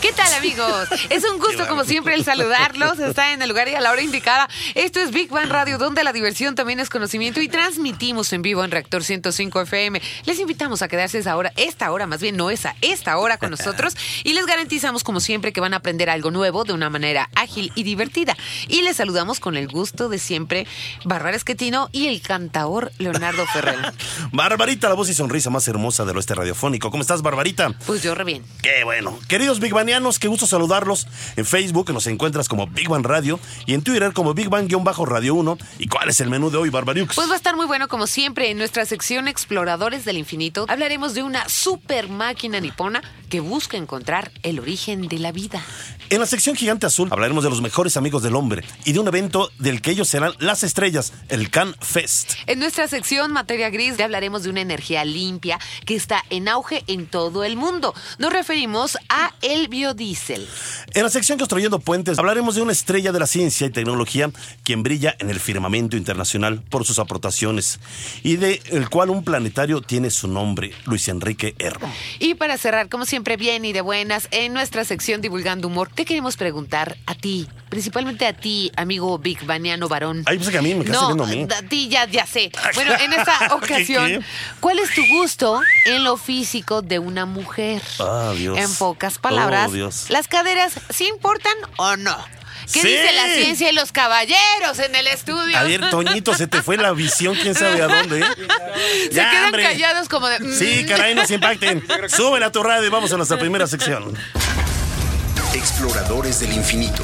¿Qué tal amigos? Es un gusto como siempre el saludarlos. Está en el lugar y a la hora indicada. Esto es Big Bang Radio, donde la diversión también es conocimiento y transmitimos en vivo en Reactor 105 FM. Les invitamos a quedarse esa hora, esta hora, más bien no esa, esta hora con nosotros y les garantizamos como siempre que van a aprender algo nuevo de una manera ágil y divertida. Y les saludamos con el gusto de siempre Bárbara Esquetino y el cantaor Leonardo Ferrer. Barbarita, la voz y sonrisa más hermosa del oeste radiofónico. ¿Cómo estás, Barbarita? Pues yo re bien. Qué bueno. Queridos Big Banianos, qué gusto saludarlos. En Facebook nos encuentras como Big Bang Radio y en Twitter como Big Bang-Radio 1. ¿Y cuál es el menú de hoy, Barbariux? Pues va a estar muy bueno como siempre en nuestra sección Exploradores del Infinito. Hablaremos de una super máquina nipona que busca encontrar el origen de la vida. En la sección Gigante Azul hablaremos de los mejores amigos del hombre y de un evento del que ellos serán las estrellas, el Can Fest. En nuestra sección Materia Gris ya hablaremos de una energía limpia que está en auge en todo el mundo. Nos referimos a el biodiesel. En la sección Construyendo Puentes hablaremos de una estrella de la ciencia y tecnología quien brilla en el firmamento internacional por sus aportaciones y de el cual un planetario tiene su nombre, Luis Enrique Erro. Y para cerrar, como siempre, bien y de buenas, en nuestra sección Divulgando Humor, te queremos preguntar a ti, principalmente a ti, amigo Big Baniano varón. Ay, pues que a mí me estás No, a mí. a ti ya, ya sé. Bueno, en esta ocasión. ¿cuál es tu gusto en lo físico de una mujer? Ah, Dios. En pocas palabras, Oh, Dios. ¿las caderas sí importan o no? ¿Qué Sí. dice la ciencia y los caballeros en el estudio? A ver, Toñito, se te fue la visión, quién sabe a dónde. ¿eh? Se Ya, quedan hombre. callados como de... mm. Sí, caray, no se impacten. Súbele a tu radio y vamos a nuestra primera sección. Exploradores del infinito.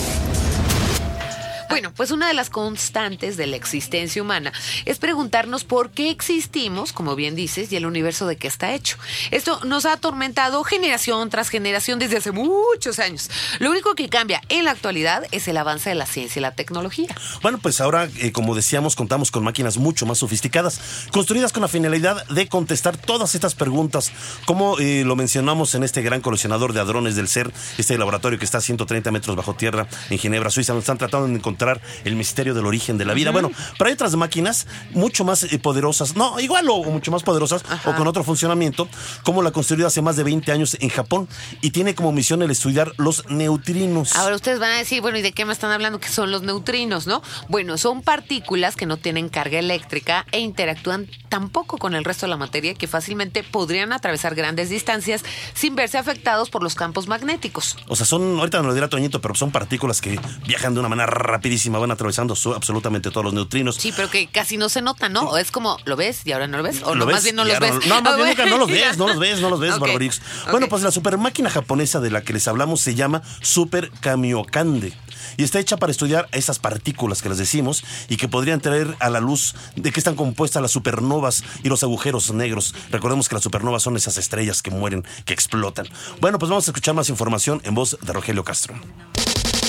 Bueno, pues una de las constantes de la existencia humana es preguntarnos por qué existimos, como bien dices, y el universo de qué está hecho. Esto nos ha atormentado generación tras generación desde hace muchos años. Lo único que cambia en la actualidad es el avance de la ciencia y la tecnología. Bueno, pues ahora, eh, como decíamos, contamos con máquinas mucho más sofisticadas, construidas con la finalidad de contestar todas estas preguntas, como eh, lo mencionamos en este gran coleccionador de hadrones del ser, este laboratorio que está a 130 metros bajo tierra en Ginebra, Suiza, donde están tratando de encontrar el misterio del origen de la vida. Bueno, pero hay otras máquinas mucho más eh, poderosas, no, igual o, mucho más poderosas, o con otro funcionamiento, como la construida hace más de 20 años en Japón, y tiene como misión el estudiar los neutrinos. Ahora ustedes van a decir, bueno, ¿y de qué me están hablando? Que son los neutrinos, ¿no? Bueno, son partículas que no tienen carga eléctrica e interactúan tampoco con el resto de la materia que fácilmente podrían atravesar grandes distancias sin verse afectados por los campos magnéticos. O sea, son, ahorita no lo dirá Toñito, pero son partículas que viajan de una manera rapidísima, van atravesando su- absolutamente todos los neutrinos. Sí, pero que casi no se nota, ¿no? O es como, ¿lo ves y ahora no lo ves? O ¿Lo no, ves? más bien no los ves. No, más Ah, bien nunca no los ves, no los ves, no los ves, Ok, Barbarix. ok. Bueno, pues la super máquina japonesa de la que les hablamos se llama Super Kamiokande. Y está hecha para estudiar esas partículas que les decimos y que podrían traer a la luz de qué están compuestas las supernovas y los agujeros negros. Recordemos que las supernovas son esas estrellas que mueren, que explotan. Bueno, pues vamos a escuchar más información en voz de Rogelio Castro.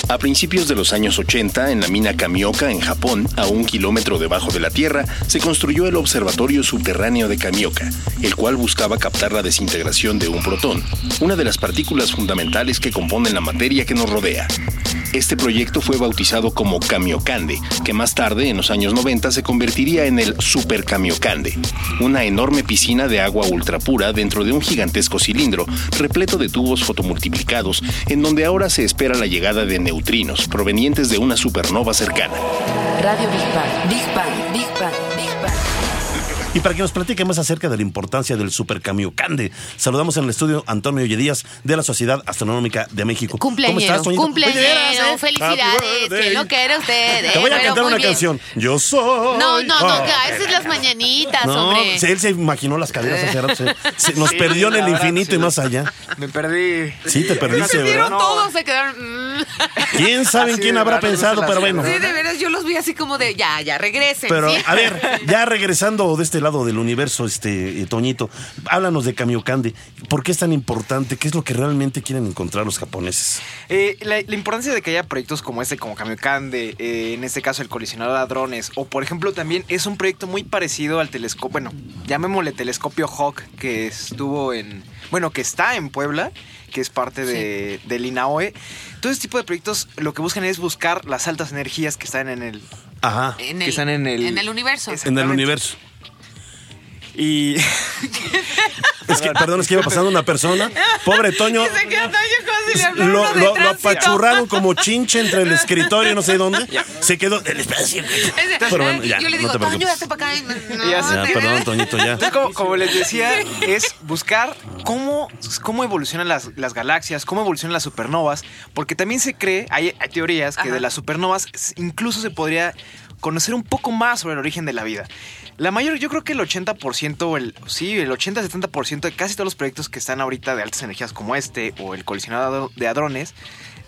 A principios de los años 80, en la mina Kamioka, en Japón, a un kilómetro debajo de la Tierra, se construyó el Observatorio Subterráneo de Kamioka, el cual buscaba captar la desintegración de un protón, una de las partículas fundamentales que componen la materia que nos rodea. Este proyecto fue bautizado como Kamiokande, que más tarde, en los años 90, se convertiría en el Super Kamiokande, una enorme piscina de agua ultrapura dentro de un gigantesco cilindro repleto de tubos fotomultiplicados, en donde ahora se espera la llegada de neutrinos provenientes de una supernova cercana. Radio Big Bang. Big Bang. Big Bang. Big Bang. Y para que nos platique más acerca de la importancia del Super Kamiokande, saludamos en el estudio a Antonio Díaz de la Sociedad Astronómica de México. ¿Cómo Cumpleañero, estás, Toñito? cumpleañero, Oye, ¿eh? felicidades, que lo quiera usted. eh, Te voy a cantar una bien. canción. Yo soy. No, no, no, Ah. ya, esas es las mañanitas, No, hombre. él se imaginó las caderas hace rato. Se, se nos perdió en el infinito y más allá. Me perdí. Sí, te perdiste, Se ¿verdad? vieron todos, se quedaron. ¿Quién sabe quién habrá no pensado? Pero bueno. Sí, de veras, yo los vi así como de, ya, ya, regresen. Pero, ¿sí? a ver, ya regresando de este lado del universo, este eh, Toñito, háblanos de Kamiokande. ¿Por qué es tan importante? ¿Qué es lo que realmente quieren encontrar los japoneses? Eh, la, la importancia de que haya proyectos como este, como Kamiokande, eh, en este caso el colisionador de hadrones, o por ejemplo también es un proyecto muy parecido al telescopio, bueno, llamémosle telescopio Hawk, que estuvo en, bueno, que está en Puebla, que es parte de, del INAOE. Todo este tipo de proyectos lo que buscan es buscar las altas energías que están en el... Ajá, en que están en el- en el universo. En el universo. Y... Es que, perdón, es que iba pasando una persona. Pobre Toño. Se quedó Toño como si le hablara Lo, uno de lo- lo tránsito. apachurraron como chinche entre el escritorio y no sé dónde. Se quedó. El espacio. Ese- Pero bueno, ya, yo le no digo, te Toño, hazte para acá. no, Ya. Ya, te- perdón, Toñito, ya. Entonces, como, como les decía, es buscar cómo, cómo evolucionan las, las galaxias, cómo evolucionan las supernovas, porque también se cree, hay, hay teorías que Ajá. de las supernovas incluso se podría conocer un poco más sobre el origen de la vida. La mayor, yo creo que el 80%, o el, sí, el 80-70% de casi todos los proyectos que están ahorita de altas energías como este o el colisionador de hadrones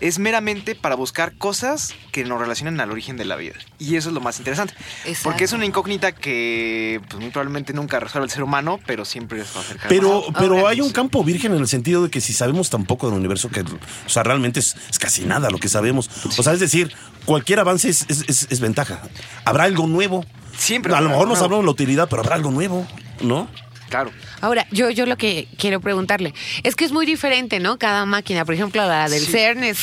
es meramente para buscar cosas que nos relacionen al origen de la vida. Y eso es lo más interesante. Exacto. Porque es una incógnita que pues, muy probablemente nunca resuelve el ser humano, pero siempre se va a acercar. Pero, más. pero hay un campo virgen en el sentido de que si sabemos tan poco del universo, que, o sea, realmente es, es casi nada lo que sabemos. O sea, es decir, cualquier avance es, es- es- es ventaja. Habrá algo nuevo. Siempre A lo mejor no nuevo. sabremos la utilidad, pero habrá algo nuevo, ¿no? Claro. Ahora, yo, yo lo que quiero preguntarle es que es muy diferente, ¿no? Cada máquina, por ejemplo, la del Sí. CERN es,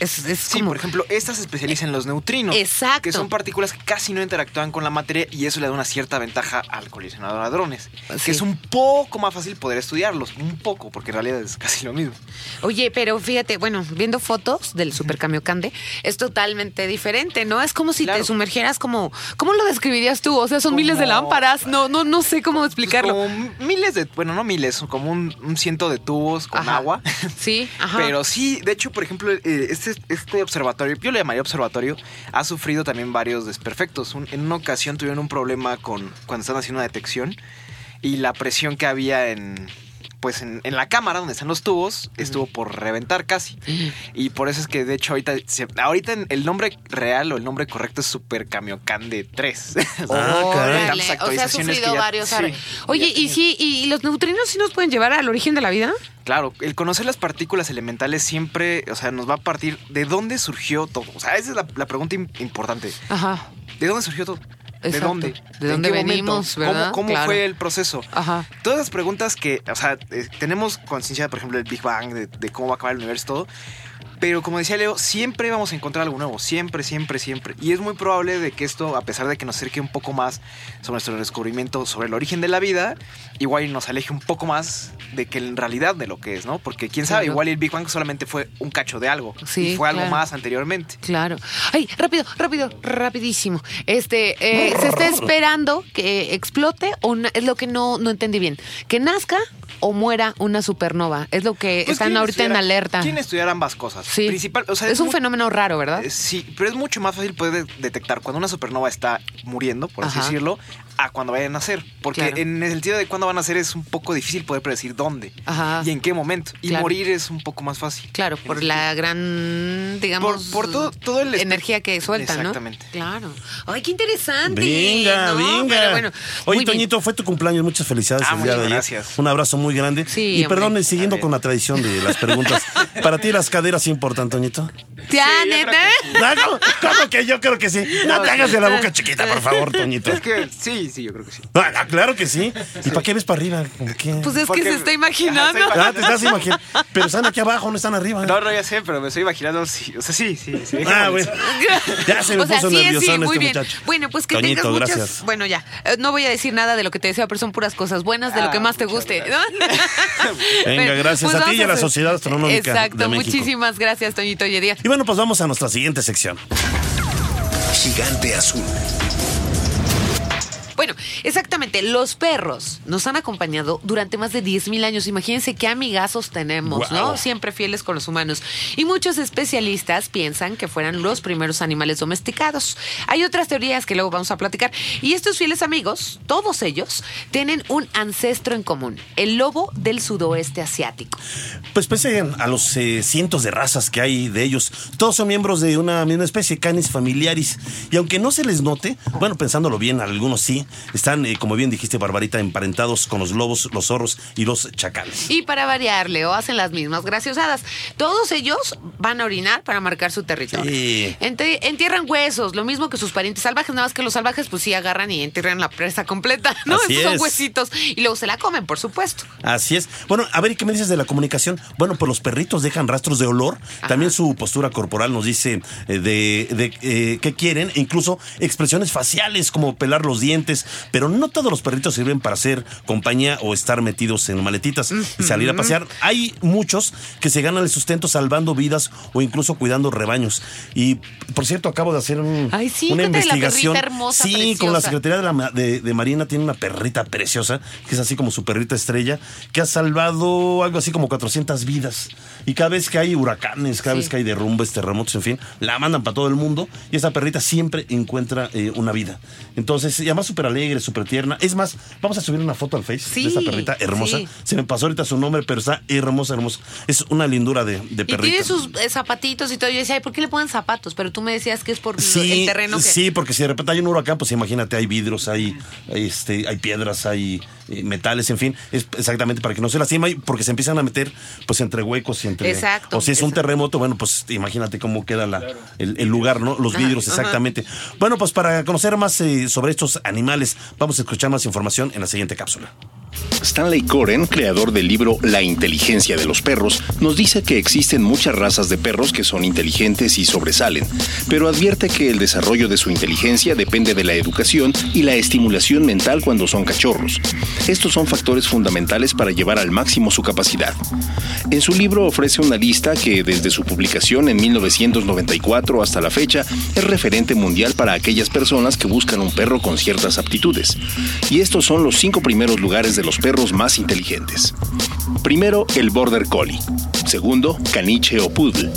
es, es Sí, como... por ejemplo, esta se especializa en los neutrinos. Exacto. Que son partículas que casi no interactúan con la materia y eso le da una cierta ventaja al colisionador de hadrones. Sí. Que es un poco más fácil poder estudiarlos. Un poco, porque en realidad es casi lo mismo. Oye, pero fíjate, bueno, viendo fotos del Super Kamiokande, es totalmente diferente, ¿no? Es como si te sumergieras como... ¿Cómo lo describirías tú? O sea, son miles de lámparas. No, no, no sé cómo Pues explicarlo. como miles de, bueno, no miles, como un, un ciento de tubos con Ajá. agua. Sí, ajá. Pero sí, de hecho, por ejemplo, eh, este, este observatorio, yo le llamaría observatorio, ha sufrido también varios desperfectos. Un- en una ocasión tuvieron un problema con cuando estaban haciendo una detección y la presión que había en pues en, en la cámara donde están los tubos estuvo por reventar casi. Y por eso es que de hecho ahorita se- ahorita el nombre real o el nombre correcto es Super Kamiokande 3. Ah, caray. Órale, Tantas o sea, ha sufrido ya- varios. sí. Oye, ¿y sí, y los neutrinos sí nos pueden llevar al origen de la vida? Claro, el conocer las partículas elementales siempre, o sea, nos va a partir de dónde surgió todo. O sea, esa es la, la pregunta im- importante. Ajá. ¿De dónde surgió todo? ¿De dónde? ¿De ¿En dónde venimos, ¿Cómo- verdad? ¿Cómo, Claro. fue el proceso? Ajá. Todas las preguntas que, o sea, eh, tenemos conciencia, por ejemplo, del Big Bang, de, de cómo va a acabar el universo, todo. Pero como decía Leo, siempre vamos a encontrar algo nuevo, siempre, siempre, siempre. Y es muy probable de que esto, a pesar de que nos acerque un poco más sobre nuestro descubrimiento sobre el origen de la vida, igual nos aleje un poco más de que en realidad de lo que es, ¿no? Porque quién sabe, Claro. igual el Big Bang solamente fue un cacho de algo. Sí, y fue algo claro. más anteriormente. Claro. Ay, rápido, rápido, rapidísimo. Este, eh, se está esperando que explote o es lo que no, no entendí bien. Que nazca o muera una supernova. Es lo que Pues, están ¿quién ahorita en alerta. ¿Quién estudiar ambas cosas? Sí. Principal, o sea, es un fenómeno raro, ¿verdad? Eh, Sí, pero es mucho más fácil poder de- detectar cuando una supernova está muriendo, por así decirlo, a cuando vayan a nacer. Porque Claro. en el sentido de cuándo van a nacer es un poco difícil poder predecir dónde Ajá. y en qué momento. Y Claro. morir es un poco más fácil. Claro, por la gran, digamos, Por- por todo- todo el energía que sueltan, Exactamente. ¿no? Claro. Ay, qué interesante. Venga, ¿no? venga. Pero bueno, Oye, bien. Toñito, fue tu cumpleaños. Muchas felicidades Ah, el día de muchas ayer. gracias. Un abrazo muy grande. Sí, y perdón, siguiendo con la tradición de las preguntas. ¿Para ti las caderas importan, Toñito? Ya, Sí, neta. No, ¿cómo, cómo que yo creo que sí? No te hagas de la boca chiquita, por favor, Toñito. Es que sí, sí, yo creo que sí. Ah, claro que sí. ¿Y para qué ves para arriba? ¿Qué? Pues es que Porque- se está imaginando. Ajá, Ah, te estás imaginando. Pero están aquí abajo, no están arriba. No, no, ya sé, pero me estoy imaginando, sí, o sea, sí, sí, sí. Ah, bueno. Ya se me o sea, puso sí, sí, muy este bien. muchacho. Bueno, pues que Toñito, tengas muchas. gracias. Bueno, ya. eh, no voy a decir nada de lo que te deseo, pero son puras cosas buenas, de lo Ah, que más te guste. Venga, gracias a ti vamos y a la Sociedad Astronómica Exacto, de México. muchísimas gracias, Toñito Yedía. Y bueno, pues vamos a nuestra siguiente sección. Gigante azul. Bueno, exactamente, los perros nos han acompañado durante más de 10.000 años. Imagínense qué amigazos tenemos, ¿no? Siempre fieles con los humanos. Y muchos especialistas piensan que fueran los primeros animales domesticados. Hay otras teorías que luego vamos a platicar. Y estos fieles amigos, todos ellos, tienen un ancestro en común, el lobo del sudoeste asiático. Pues pese a los eh, cientos de razas que hay de ellos, todos son miembros de una misma especie, Canis familiaris. Y aunque no se les note, bueno, pensándolo bien, algunos sí, están, eh, como bien dijiste, Barbarita, emparentados con los lobos, los zorros y los chacales. Y para variar, Leo, hacen las mismas graciosadas. Todos ellos van a orinar para marcar su territorio. Sí. Entierran huesos, lo mismo que sus parientes salvajes, nada más que los salvajes pues sí agarran y entierran la presa completa, ¿no? Así son es. huesitos. Y luego se la comen, por supuesto. Así es. Bueno, a ver, ¿y qué me dices de la comunicación? Bueno, pues los perritos dejan rastros de olor. También su postura corporal nos dice eh, de, de, eh, qué quieren. e Incluso expresiones faciales como pelar los dientes. Pero no todos los perritos sirven para hacer compañía o estar metidos en maletitas y salir a pasear. Hay muchos que se ganan el sustento salvando vidas o incluso cuidando rebaños. Y, por cierto, acabo de hacer un- Ay, sí, una la investigación. perrita hermosa, sí, con la preciosa. Secretaría de, la de- de Marina tiene una perrita preciosa, que es así como su perrita estrella, que ha salvado algo así como 400 vidas. Y cada vez que hay huracanes, cada Sí. vez que hay derrumbes, terremotos, en fin, la mandan para todo el mundo y esa perrita siempre encuentra eh, una vida. Entonces, y además súper alegre, súper tierna. Es más, vamos a subir una foto al Face Sí, de esta perrita hermosa. sí. Se me pasó ahorita su nombre, pero está hermosa, hermosa. Es una lindura de, de Y perrita. tiene sus eh, zapatitos y todo. Yo decía, "Ay, ¿por qué le ponen zapatos? Pero tú me decías que es por Sí, el terreno que... sí, porque si de repente hay un huracán, pues imagínate, hay vidrios, hay, hay, este, hay piedras, hay eh, metales, en fin, es exactamente para que no se lastima y porque se empiezan a meter pues entre huecos y entre Exacto, o si es un terremoto, bueno, pues imagínate cómo queda la, el, el lugar, ¿no? Los vidrios, ajá. exactamente. Bueno, pues para conocer más eh, sobre estos animales, vamos a escuchar más información en la siguiente cápsula. Stanley Coren, creador del libro La inteligencia de los perros, nos dice que existen muchas razas de perros que son inteligentes y sobresalen, pero advierte que el desarrollo de su inteligencia depende de la educación y la estimulación mental cuando son cachorros. Estos son factores fundamentales para llevar al máximo su capacidad. En su libro ofrece una lista que desde su publicación en 1994 hasta la fecha es referente mundial para aquellas personas que buscan un perro con ciertas aptitudes. Y estos son los cinco primeros lugares de los perros más inteligentes. Primero, el Border Collie. Segundo, caniche o poodle.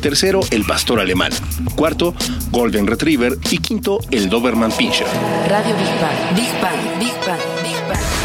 Tercero, el pastor alemán. Cuarto, Golden Retriever. Y quinto, el Doberman Pinscher. Radio Big Bang, Big Bang.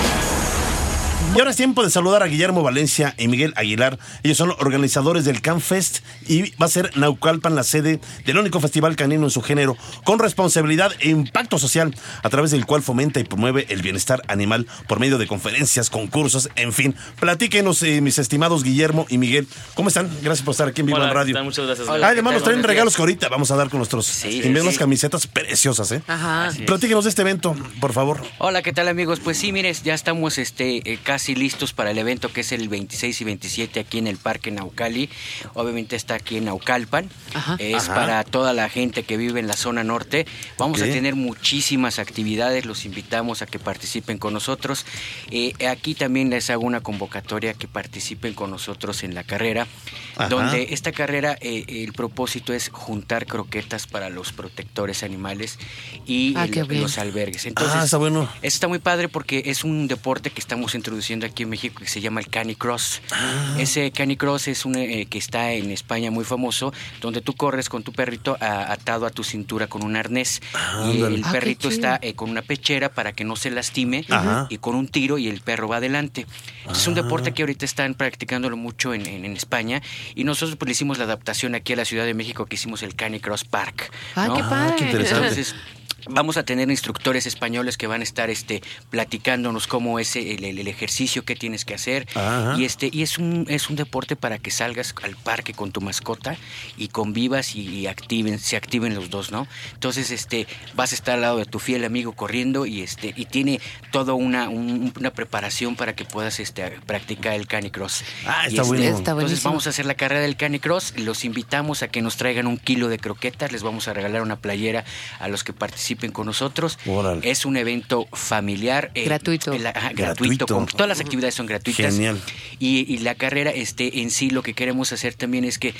Y ahora es tiempo de saludar a Guillermo Valencia y Miguel Aguilar. Ellos son organizadores del CanFest y va a ser Naucalpan la sede del único festival canino en su género, con responsabilidad e impacto social, a través del cual fomenta y promueve el bienestar animal por medio de conferencias, concursos, en fin. Platíquenos, eh, mis estimados Guillermo y Miguel. ¿Cómo están? Gracias por estar aquí en Viva Hola, en ¿qué Radio. Muchas gracias. Ah, Hola, además ¿qué nos traen regalos que ahorita vamos a dar con nuestros Sí, y sí, unas sí. camisetas preciosas, ¿eh? Ajá. Platíquenos de este evento, por favor. Hola, ¿qué tal amigos? Pues sí, mires, ya estamos este, eh, casi listos para el evento que es el 26 y 27 aquí en el Parque Naucali. Obviamente está aquí en Naucalpan. Ajá. Es Ajá. para toda la gente que vive en la zona norte. Vamos a tener muchísimas actividades, los invitamos a que participen con nosotros. Eh, aquí también les hago una convocatoria que participen con nosotros en la carrera, Ajá. donde esta carrera, eh, el propósito es juntar croquetas para los protectores animales y Ah, el- los albergues. Entonces, ah, está bueno. eso está muy padre porque es un deporte que estamos introduciendo aquí en México que se llama el canicross. Ah. Ese canicross es un eh, que está en España muy famoso, donde tú corres con tu perrito a- atado a tu cintura con un arnés y Ándale. el Ah, perrito está eh, con una pechera para que no se lastime Ajá. y con un tiro y el perro va adelante. Entonces, Es un Ah. deporte que ahorita están practicándolo mucho en, en- en España y nosotros pues le hicimos la adaptación aquí a la Ciudad de México que hicimos el Canicross Park. Ay, ¿no? qué padre. qué interesante. Entonces, Vamos a tener instructores españoles que van a estar este, platicándonos cómo es el, el- el ejercicio que tienes que hacer. Ajá. Y, este, y es, un, es un deporte para que salgas al parque con tu mascota y convivas y, y activen, se activen los dos, ¿no? Entonces este, vas a estar al lado de tu fiel amigo corriendo y, este, y tiene toda una, un- una preparación para que puedas este, practicar el canicross. Ah, Y, está este, bueno. Está entonces vamos a hacer la carrera del canicross. Los invitamos a que nos traigan un kilo de croquetas. Les vamos a regalar una playera a los que participen participen con nosotros. Es un evento familiar. eh, Gratuito. ajá, Gratuito. gratuito. con- todas las actividades son gratuitas. Genial. Y, y la carrera este, en sí lo que queremos hacer también es que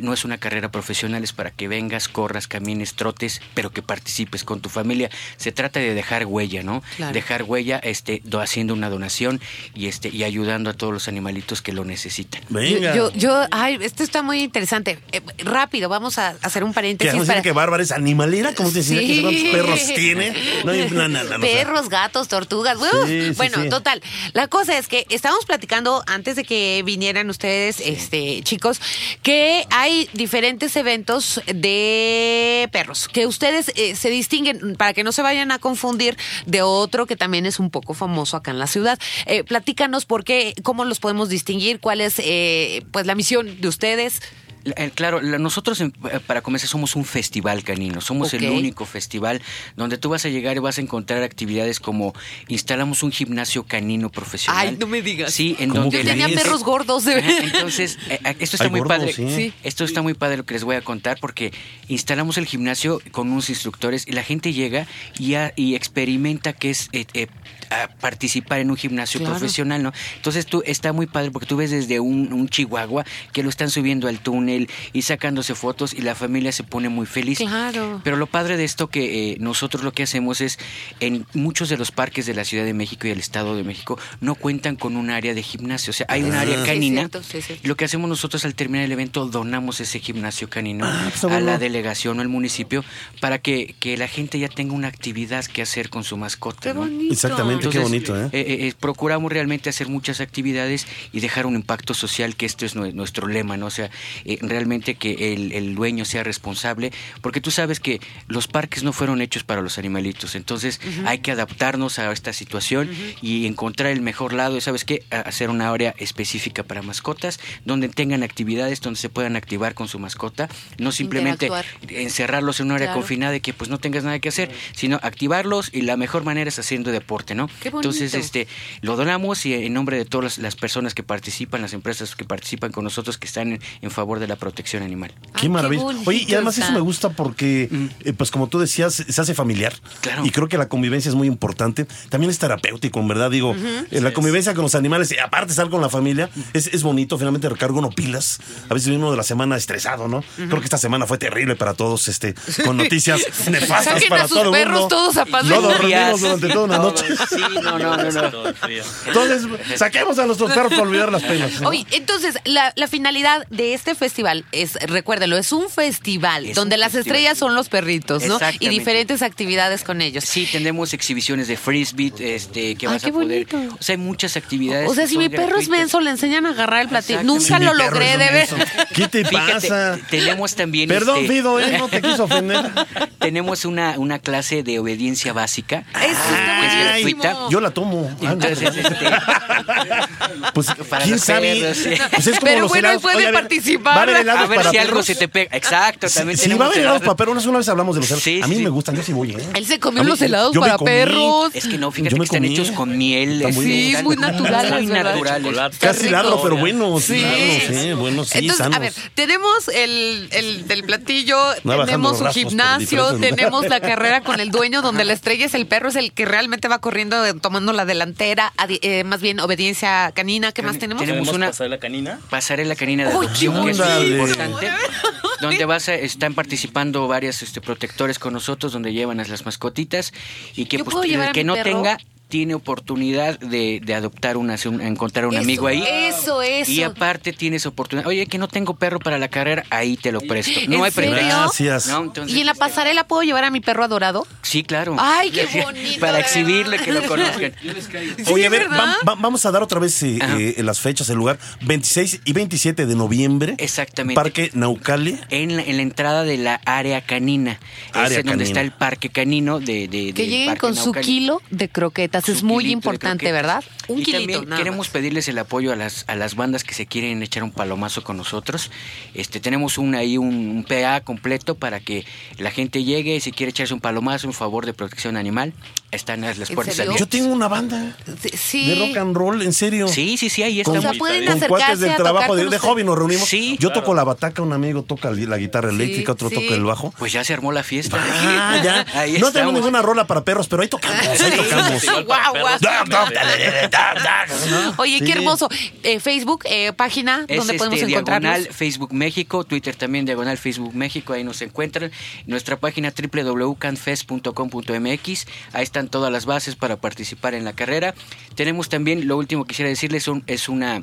no es una carrera profesional, es para que vengas, corras, camines, trotes, pero que participes con tu familia. Se trata de dejar huella, ¿no? Claro. Dejar huella este, do- haciendo una donación y, este, y ayudando a todos los animalitos que lo necesitan. Venga. Yo, yo, ay, esto está muy interesante. Eh, rápido, vamos a hacer un ¿Qué paréntesis a para que Bárbara es animalera? ¿Cómo te decía? Sí. ¿Cuántos perros tiene? No, no, no, no, no, o sea, Perros, gatos, tortugas. ¡uf! Sí, sí, bueno, sí. total. La cosa es que estábamos platicando antes de que vinieran ustedes, este, chicos, que hay diferentes eventos de perros que ustedes eh, se distinguen para que no se vayan a confundir de otro que también es un poco famoso acá en la ciudad. Eh, platícanos por qué, cómo los podemos distinguir, cuál es, eh, pues, la misión de ustedes. Eh, Claro, la- nosotros en- eh, para comenzar somos un festival canino, somos el único festival donde tú vas a llegar y vas a encontrar actividades como instalamos un gimnasio canino profesional. Ay, no me digas. Sí, en ¿Cómo donde Yo tenía perros gordos. de Entonces, eh, esto está Hay muy gordos, padre. sí. Sí. Esto está muy padre lo que les voy a contar porque instalamos el gimnasio con unos instructores y la gente llega y, a- y experimenta que es eh, eh, a participar en un gimnasio Claro. profesional, ¿no? Entonces tú está muy padre porque tú ves desde un, un chihuahua que lo están subiendo al túnel y sacándose fotos y la familia se pone muy feliz. Claro. Pero lo padre de esto que eh, nosotros lo que hacemos es en muchos de los parques de la Ciudad de México y el Estado de México no cuentan con un área de gimnasio, o sea, hay un Ah. área Sí, es canina. cierto, sí, cierto. Lo que hacemos nosotros al terminar el evento, donamos ese gimnasio canino Ah, pues, a la delegación o al municipio para que, que la gente ya tenga una actividad que hacer con su mascota. Qué ¿no? bonito. Exactamente, qué bonito, ¿eh? eh, eh, procuramos realmente hacer muchas actividades y dejar un impacto social, que esto es nue- nuestro lema, ¿no? O sea, eh, realmente que el, el dueño sea responsable, porque tú sabes que los parques no fueron hechos para los animalitos, entonces hay que adaptarnos a esta situación y encontrar el mejor lado, ¿sabes qué? A- Hacer una área específica para mascotas, donde tengan actividades, donde se puedan activar con su mascota, no simplemente encerrarlos en un área Claro. confinada y que pues no tengas nada que hacer, sino activarlos y la mejor manera es haciendo deporte, ¿no? Qué. Entonces, este, lo donamos y en nombre de todas las, las personas que participan, las empresas que participan con nosotros, que están en, en favor de la protección animal. Qué maravilla. bonito Oye, y además eso me gusta porque, eh, pues como tú decías, se hace familiar. Claro. Y creo que la convivencia es muy importante. También es terapéutico, en verdad. Digo, eh, la convivencia con los animales, aparte de estar con la familia, es, es bonito. Finalmente recarga uno pilas. A veces viene uno de la semana estresado, ¿no? Creo que esta semana fue terrible para todos, este, con noticias nefastas Saquen a para sus todo el perros mundo. todos a pasear. No dormimos durante toda una noche. Sí, no, no, no, no. Entonces, saquemos a nuestros perros para olvidar las penas. ¿no? Oye, entonces, la, la finalidad de este festival es, recuérdenlo, es un festival Es donde un las festival. estrellas son los perritos, ¿no? Y diferentes actividades con ellos. Sí, tenemos exhibiciones de frisbee, este, que Ay, vas qué a poder. bonito. O sea, hay muchas actividades. O sea, si mi perro es menso, le enseñan a agarrar el platillo. Nunca lo logré de ver. ¿Qué te Fíjate, pasa? tenemos también. Perdón, este, Fido, ¿eh? No te quiso ofender. tenemos una, una clase de obediencia básica. Eso está Ay, gratuita. Yo la tomo. Entonces, este, Pues, Para ¿quién los sabe? perros, sí. Pues es como Pero los bueno, helados. puede Oye, a ver, participar. Va a haber helados a ver para si algo perros. se te pega. Exacto, también Sí, va a haber helados para perros. Una vez hablamos de los helados. Sí, a mí sí. me gustan, yo sí voy, ¿eh? Él se comió A mí- los helados yo me para comí. perros. Es que no, Yo fíjate me que están comí. hechos con miel. Están Sí, muy naturales, Muy ¿verdad? naturales. Casi rico. largo, pero bueno. Sí. Sí. sí, bueno, sí, Entonces, sanos. a ver, tenemos el, el del platillo, No, bajando tenemos los un rastros por gimnasio, diferentes tenemos la carrera con el dueño, donde la estrella es el perro, es el que realmente va corriendo, eh, tomando la delantera, adi- eh, más bien obediencia canina. ¿Qué más tenemos? Tenemos ¿Tenemos una pasar la canina? pasarela canina de ¡Uy, adopción, qué que es muy importante. donde vas a, están participando varias este, protectores con nosotros, donde llevan a las mascotitas y que ¿Yo pues, que no perro? tenga tiene oportunidad de, de adoptar una, un- encontrar un Eso, amigo ahí. Eso, eso. Y aparte tienes oportunidad. Oye, que no tengo perro para la carrera, ahí te lo presto. No ¿En hay serio? pretexto. Gracias. No, entonces, ¿Y en la pasarela puedo llevar a mi perro adorado? Sí, claro. Ay, qué bonito, Para exhibirle que lo conozcan. Oye, a ver, vamos a dar otra vez eh, eh, las fechas, el lugar. 26 y 27 de noviembre. Exactamente. Parque Naucali. En la, en la entrada de la área canina. Área es donde está el parque canino de, de- Que lleguen con su kilo de croquetas. Plantas. Es muy kilito importante. ¿verdad? Un y kilito. también nada queremos más. pedirles el apoyo a las, a las bandas que se quieren echar un palomazo con nosotros. Este, tenemos un, ahí un, un PA completo para que la gente llegue y si quiere echarse un palomazo en favor de protección animal, están las, las ¿En puertas serio? Yo abiertas. tengo una banda Sí, de rock and roll, en serio. Sí, sí, sí, ahí Con, estamos. O sea, pueden con cuates del a trabajo tocar de, con de hobby nos reunimos. Sí, Yo claro. toco la bataca, un amigo toca la guitarra eléctrica, otro sí. toca el bajo. Pues ya se armó la fiesta. Ah, ya. Ahí no tenemos ninguna rola para perros, pero ahí tocamos, ahí tocamos. Oye, qué hermoso. Eh, Facebook, eh, página, Es donde podemos este, encontrarnos. diagonal Facebook México, Twitter también diagonal Facebook México, ahí nos encuentran. Nuestra página www.canfest.com.mx, ahí están todas las bases para participar en la carrera. Tenemos también, lo último que quisiera decirles, un- es una...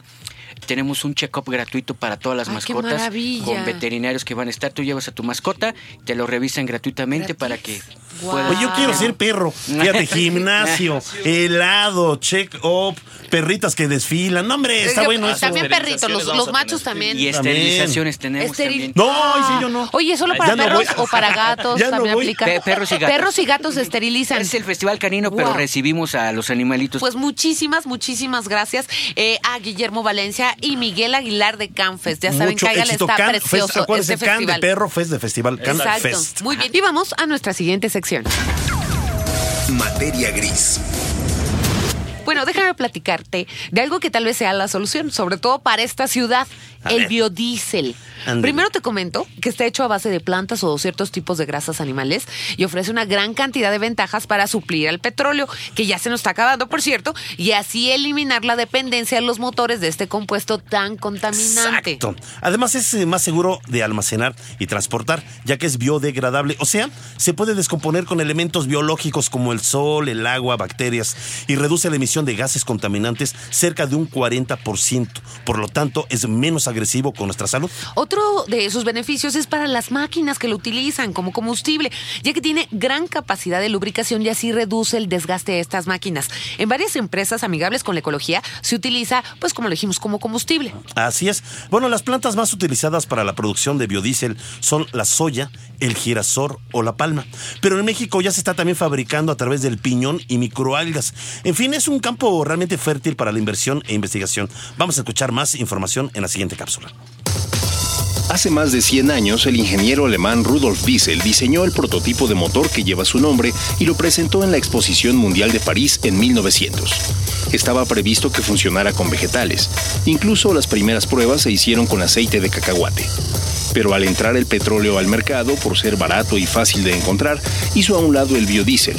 Tenemos un check-up gratuito para todas las Ay, qué mascotas con veterinarios que van a estar. Tú llevas a tu mascota, te lo revisan gratuitamente para que Guau. puedas- Oye, yo quiero ser perro. Fíjate, gimnasio, helado, check-up, perritas que desfilan. No, hombre, está bueno eso. También perritos, los, machos también. Y También. esterilizaciones tenemos Esteril- también. No, ay, sí, yo no. Oye, ¿solo para Ya no perros o para gatos? Ya no también voy. aplica. Pe- perros y gatos. Perros y gatos se esterilizan. Es el Festival Canino, pero Guau. recibimos a los animalitos. Pues muchísimas, muchísimas gracias eh, a Guillermo Valencia y Miguel Aguilar de Canfest. Ya saben que está Can, precioso Fest, este Can de festival. perro, Fest de festival, Can Exacto. Fest. Muy bien. Y vamos a nuestra siguiente sección. Materia gris. Bueno, déjame platicarte de algo que tal vez sea la solución, sobre todo para esta ciudad, A el ver. biodiesel. Primero te comento que está hecho a base de plantas o ciertos tipos de grasas animales y ofrece una gran cantidad de ventajas para suplir al petróleo, que ya se nos está acabando, por cierto, y así eliminar la dependencia de los motores de este compuesto tan contaminante. Exacto. Además es eh, más seguro de almacenar y transportar, ya que es biodegradable. O sea, se puede descomponer con elementos biológicos como el sol, el agua, bacterias y reduce la emisión de gases contaminantes cerca de un 40%. Por lo tanto, es menos agresivo con nuestra salud. Otro de sus beneficios es para las máquinas que lo utilizan como combustible, ya que tiene gran capacidad de lubricación y así reduce el desgaste de estas máquinas. En varias empresas amigables con la ecología se utiliza, pues como lo dijimos, como combustible. Así es. Bueno, las plantas más utilizadas para la producción de biodiesel son la soya, el girasol o la palma. Pero en México ya se está también fabricando a través del piñón y microalgas. En fin, es un campo realmente fértil para la inversión e investigación. Vamos a escuchar más información en la siguiente cápsula. Hace más de 100 años, el ingeniero alemán Rudolf Diesel diseñó el prototipo de motor que lleva su nombre y lo presentó en la Exposición Mundial de París en 1900. Estaba previsto que funcionara con vegetales. Incluso las primeras pruebas se hicieron con aceite de cacahuate. Pero al entrar el petróleo al mercado, por ser barato y fácil de encontrar, hizo a un lado el biodiesel.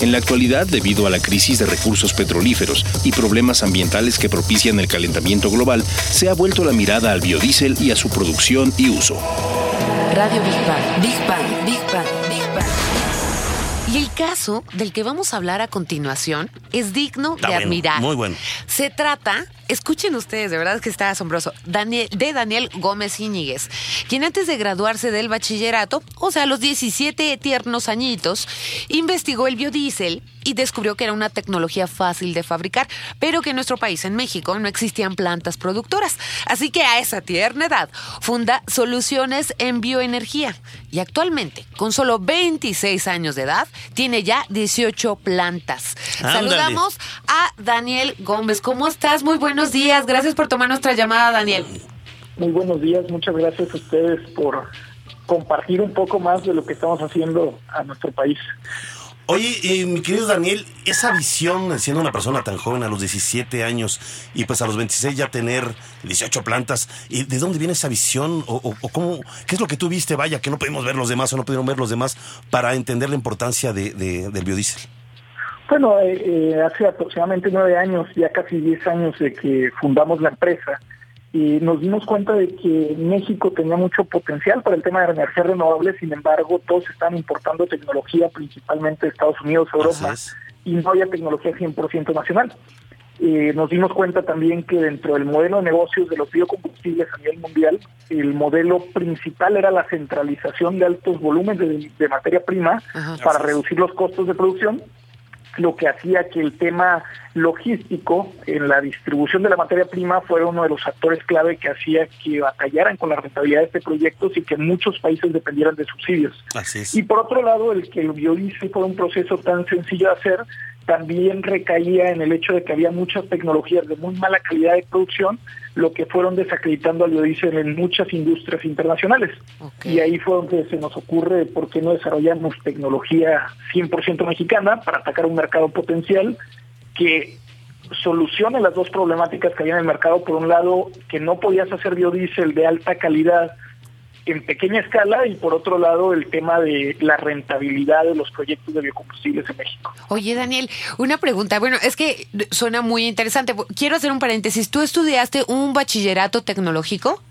En la actualidad, debido a la crisis de recursos petrolíferos y problemas ambientales que propician el calentamiento global, se ha vuelto la mirada al biodiesel y a su producción y uso. Radio Big Bang, Big Bang, Big Bang, Big Bang. Y el caso del que vamos a hablar a continuación es digno Está de bueno, admirar. muy bueno. Se trata, escuchen ustedes, de verdad que está asombroso, Daniel, de Daniel Gómez Íñiguez, quien antes de graduarse del bachillerato, o sea, a los 17 tiernos añitos, investigó el biodiesel y descubrió que era una tecnología fácil de fabricar, pero que en nuestro país, en México, no existían plantas productoras. Así que a esa tierna edad funda Soluciones en Bioenergía y actualmente, con solo 26 años de edad, tiene ya 18 plantas. Saludamos a Daniel Gómez. ¿Cómo estás? Muy buenos días. Gracias por tomar nuestra llamada, Daniel. Muy buenos días, muchas gracias a ustedes por compartir un poco más de lo que estamos haciendo a nuestro país. Oye, eh, mi querido Daniel, esa visión, siendo una persona tan joven a los 17 años y pues a los 26 ya tener 18 plantas, ¿y ¿de dónde viene esa visión? ¿O, o- o cómo, qué es lo que tú viste, vaya, que no pudimos ver los demás o no pudieron ver los demás para entender la importancia de, de- del biodiesel? Bueno, eh, eh, hace aproximadamente nueve años, ya casi diez años de que fundamos la empresa, y nos dimos cuenta de que México tenía mucho potencial para el tema de energías renovables, sin embargo, todos están importando tecnología principalmente de Estados Unidos, Europa, es. y no había tecnología 100% nacional. Eh, nos dimos cuenta también que dentro del modelo de negocios de los biocombustibles a nivel mundial, el modelo principal era la centralización de altos volúmenes de, de materia prima Ajá. para reducir los costos de producción, lo que hacía que el tema logístico en la distribución de la materia prima fuera uno de los factores clave que hacía que batallaran con la rentabilidad de este proyecto y que muchos países dependieran de subsidios. Así es. Y por otro lado, el que el biodiesel fuera un proceso tan sencillo de hacer también recaía en el hecho de que había muchas tecnologías de muy mala calidad de producción, lo que fueron desacreditando al biodiesel en muchas industrias internacionales. Y ahí fue donde se nos ocurre por qué no desarrollamos tecnología 100% mexicana para atacar un mercado potencial que solucione las dos problemáticas que había en el mercado. Por un lado, que no podías hacer biodiesel de alta calidad en pequeña escala y por otro lado el tema de la rentabilidad de los proyectos de biocombustibles en México. Oye, Daniel, una pregunta. Bueno, es que suena muy interesante. Quiero hacer un paréntesis. ¿Tú estudiaste un bachillerato tecnológico?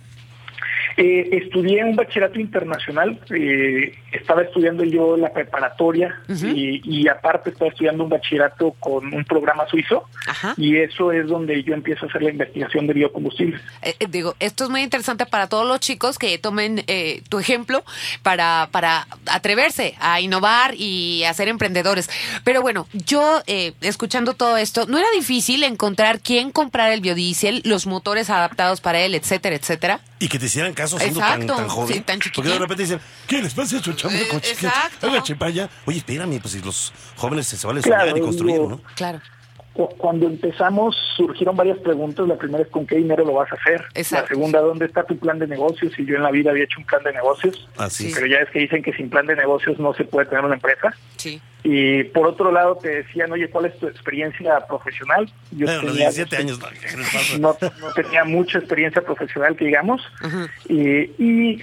Eh, estudié un bachillerato internacional, eh, estaba estudiando yo la preparatoria y, y aparte estaba estudiando un bachillerato con un programa suizo Ajá. y eso es donde yo empiezo a hacer la investigación de biocombustibles. Eh, eh, digo, esto es muy interesante para todos los chicos que tomen eh, tu ejemplo para, para atreverse a innovar y a ser emprendedores. Pero bueno, yo eh, escuchando todo esto, ¿no era difícil encontrar quién comprar el biodiesel, los motores adaptados para él, etcétera, etcétera? Y que te hicieran caso siendo Exacto, tan joven. sí, tan chiquitín. Porque de repente dicen, ¿qué les pasa Eh, con exacto. Oye, espérame, pues si los jóvenes se, se vale Claro, soñar y construir, digo, ¿no? Claro. Cu- Cuando empezamos surgieron varias preguntas. La primera es con qué dinero lo vas a hacer. Exacto. La segunda, ¿dónde está tu plan de negocios? Y yo en la vida había hecho un plan de negocios. Así. Pero ya es que dicen que sin plan de negocios no se puede tener una empresa. Sí. Y por otro lado te decían, oye, ¿cuál es tu experiencia profesional? Yo Bueno, los tenía- 17 años, no, tenía mucha experiencia profesional, que digamos. Eh, y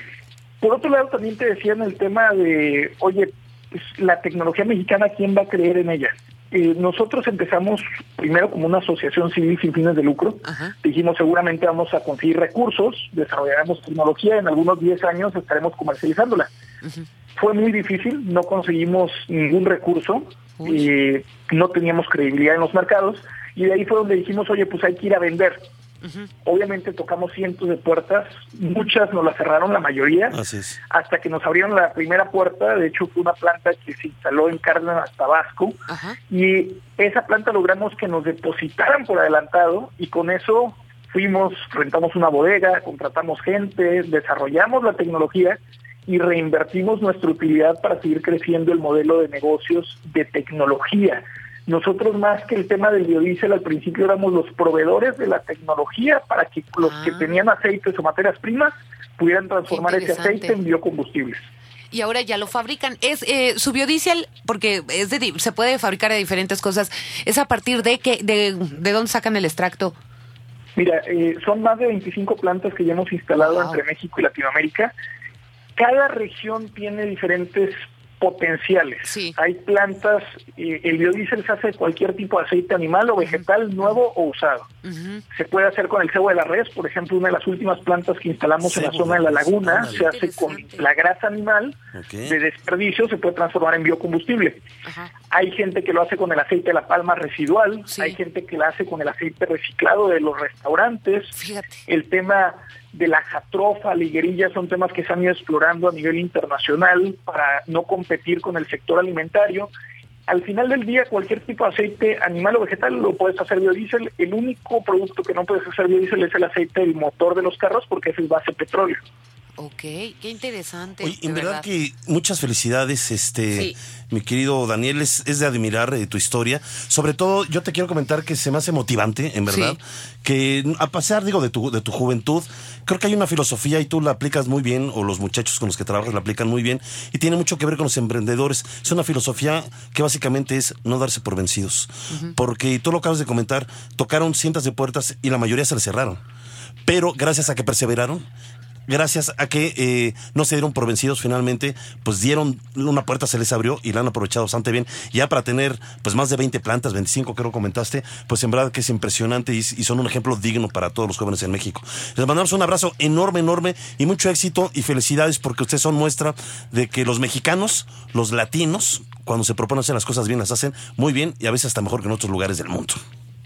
por otro lado también te decían el tema de, oye, pues, la tecnología mexicana, ¿quién va a creer en ella? Eh, nosotros empezamos primero como una asociación civil sin fines de lucro. Ajá. Dijimos, seguramente vamos a conseguir recursos, desarrollaremos tecnología, en algunos 10 años estaremos comercializándola. Fue muy difícil, no conseguimos ningún recurso, Uy. eh, no teníamos credibilidad en los mercados, y de ahí fue donde dijimos, oye, pues hay que ir a vender. Obviamente tocamos cientos de puertas, muchas nos las cerraron, la mayoría, Así es. hasta que nos abrieron la primera puerta, de hecho fue una planta que se instaló en Cárdenas, Tabasco, Ajá. y esa planta logramos que nos depositaran por adelantado y con eso fuimos, rentamos una bodega, contratamos gente, desarrollamos la tecnología y reinvertimos nuestra utilidad para seguir creciendo el modelo de negocios de tecnología. Nosotros más que el tema del biodiesel al principio éramos los proveedores de la tecnología para que los Ah. que tenían aceites o materias primas pudieran transformar ese aceite en biocombustibles. Y ahora ya lo fabrican. Es eh, su biodiesel, porque es de, se puede fabricar de diferentes cosas. Es a partir de que, de, de dónde sacan el extracto. Mira, eh, son más de 25 plantas que ya hemos instalado Wow. entre México y Latinoamérica. Cada región tiene diferentes potenciales. Sí. Hay plantas, eh, el biodiesel se hace de cualquier tipo de aceite animal o vegetal, nuevo o usado. Se puede hacer con el cebo de la res, por ejemplo, una de las últimas plantas que instalamos en la zona de la laguna se hace con la grasa animal de desperdicio, se puede transformar en biocombustible. Hay gente que lo hace con el aceite de la palma residual, Sí. hay gente que lo hace con el aceite reciclado de los restaurantes. Fíjate. El tema de la jatrofa, liguerilla, son temas que se han ido explorando a nivel internacional para no competir con el sector alimentario. Al final del día, cualquier tipo de aceite animal o vegetal lo puedes hacer biodiesel. El único producto que no puedes hacer biodiesel es el aceite del motor de los carros porque ese es base petróleo. Ok, qué interesante. Oye, en verdad, que muchas felicidades, este, Sí. mi querido Daniel, es, es de admirar eh, tu historia. Sobre todo, yo te quiero comentar que se me hace motivante, en verdad, que a pasar, digo, de tu, de tu juventud, creo que hay una filosofía y tú la aplicas muy bien, o los muchachos con los que trabajas la aplican muy bien, y tiene mucho que ver con los emprendedores. Es una filosofía que básicamente es no darse por vencidos. Porque tú lo acabas de comentar, tocaron cientos de puertas y la mayoría se les cerraron. Pero gracias a que perseveraron, gracias a que eh, no se dieron por vencidos finalmente, pues dieron una puerta, se les abrió y la han aprovechado bastante bien. Ya para tener pues más de 20 plantas, 25 creo comentaste, pues en verdad que es impresionante y son un ejemplo digno para todos los jóvenes en México. Les mandamos un abrazo enorme, enorme y mucho éxito y felicidades porque ustedes son muestra de que los mexicanos, los latinos, cuando se proponen hacer las cosas bien, las hacen muy bien y a veces hasta mejor que en otros lugares del mundo.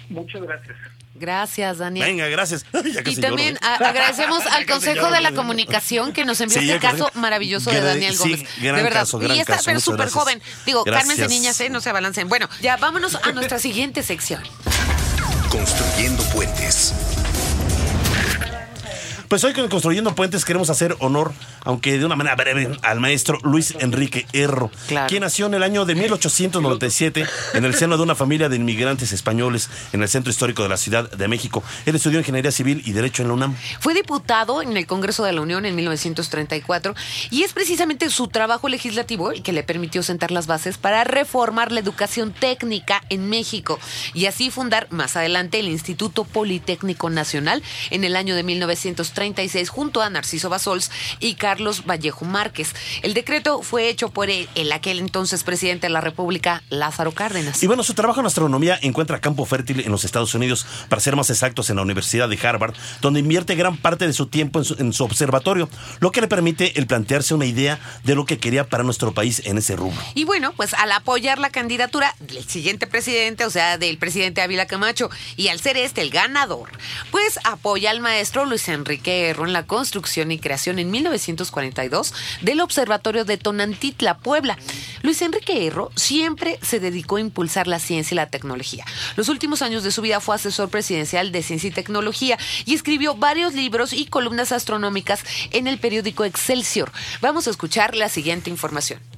Muchas gracias. Gracias, Daniel. Venga, gracias. Ya Y también lloro, ¿eh? agradecemos al Consejo lloro, de la. Comunicación que nos envió Sí, este caso maravilloso de Daniel sí, Gómez. gran de verdad. caso, gran y está pero súper gracias. joven. Digo, Gracias. cálmense niñas, ¿eh? no se abalancen. Bueno, ya vámonos a nuestra siguiente sección. Construyendo puentes. Pues hoy con Construyendo Puentes queremos hacer honor, aunque de una manera breve, al maestro Luis Enrique Erro, Claro. quien nació en el año de 1897 en el seno de una familia de inmigrantes españoles en el centro histórico de la Ciudad de México. Él estudió Ingeniería Civil y Derecho en la UNAM. Fue diputado en el Congreso de la Unión en 1934 y es precisamente su trabajo legislativo el que le permitió sentar las bases para reformar la educación técnica en México y así fundar más adelante el Instituto Politécnico Nacional en el año de 1936 junto a Narciso Basols y Carlos Vallejo Márquez. El decreto fue hecho por el, el aquel entonces presidente de la República, Lázaro Cárdenas. Y bueno, su trabajo en astronomía encuentra campo fértil en los Estados Unidos, para ser más exactos, en la Universidad de Harvard, donde invierte gran parte de su tiempo en su, en su observatorio, lo que le permite el plantearse una idea de lo que quería para nuestro país en ese rubro. Y bueno, pues al apoyar la candidatura del siguiente presidente, o sea, del presidente Ávila Camacho, y al ser este el ganador, pues apoya al maestro Luis Enrique Erro en la construcción y creación en 1942 del Observatorio de Tonantitla, Puebla. Luis Enrique Erro siempre se dedicó a impulsar la ciencia y la tecnología. Los últimos años de su vida fue asesor presidencial de ciencia y tecnología y escribió varios libros y columnas astronómicas en el periódico Excelsior. Vamos a escuchar la siguiente información.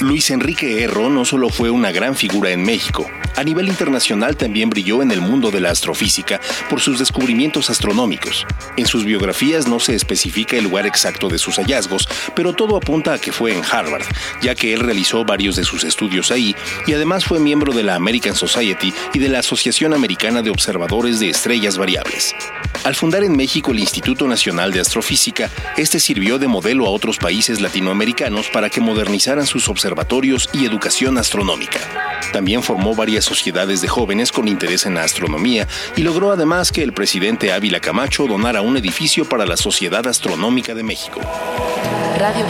Luis Enrique Erro no solo fue una gran figura en México, a nivel internacional también brilló en el mundo de la astrofísica por sus descubrimientos astronómicos. En sus biografías no se especifica el lugar exacto de sus hallazgos, pero todo apunta a que fue en Harvard, ya que él realizó varios de sus estudios ahí y además fue miembro de la American Society y de la Asociación Americana de Observadores de Estrellas Variables. Al fundar en México el Instituto Nacional de Astrofísica, este sirvió de modelo a otros países latinoamericanos para que modernizaran sus observatorios y educación astronómica. También formó varias sociedades de jóvenes con interés en la astronomía y logró además que el presidente Ávila Camacho donara un edificio para la Sociedad Astronómica de México. Radio.